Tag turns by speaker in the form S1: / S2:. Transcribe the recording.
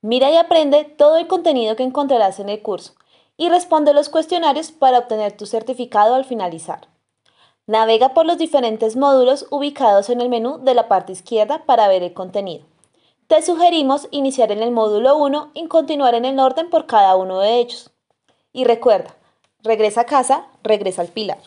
S1: Mira y aprende todo el contenido que encontrarás en el curso y responde los cuestionarios para obtener tu certificado al finalizar. Navega por los diferentes módulos ubicados en el menú de la parte izquierda para ver el contenido. Te sugerimos iniciar en el módulo 1 y continuar en el orden por cada uno de ellos. Y recuerda, regresa a casa, regresa al pilar.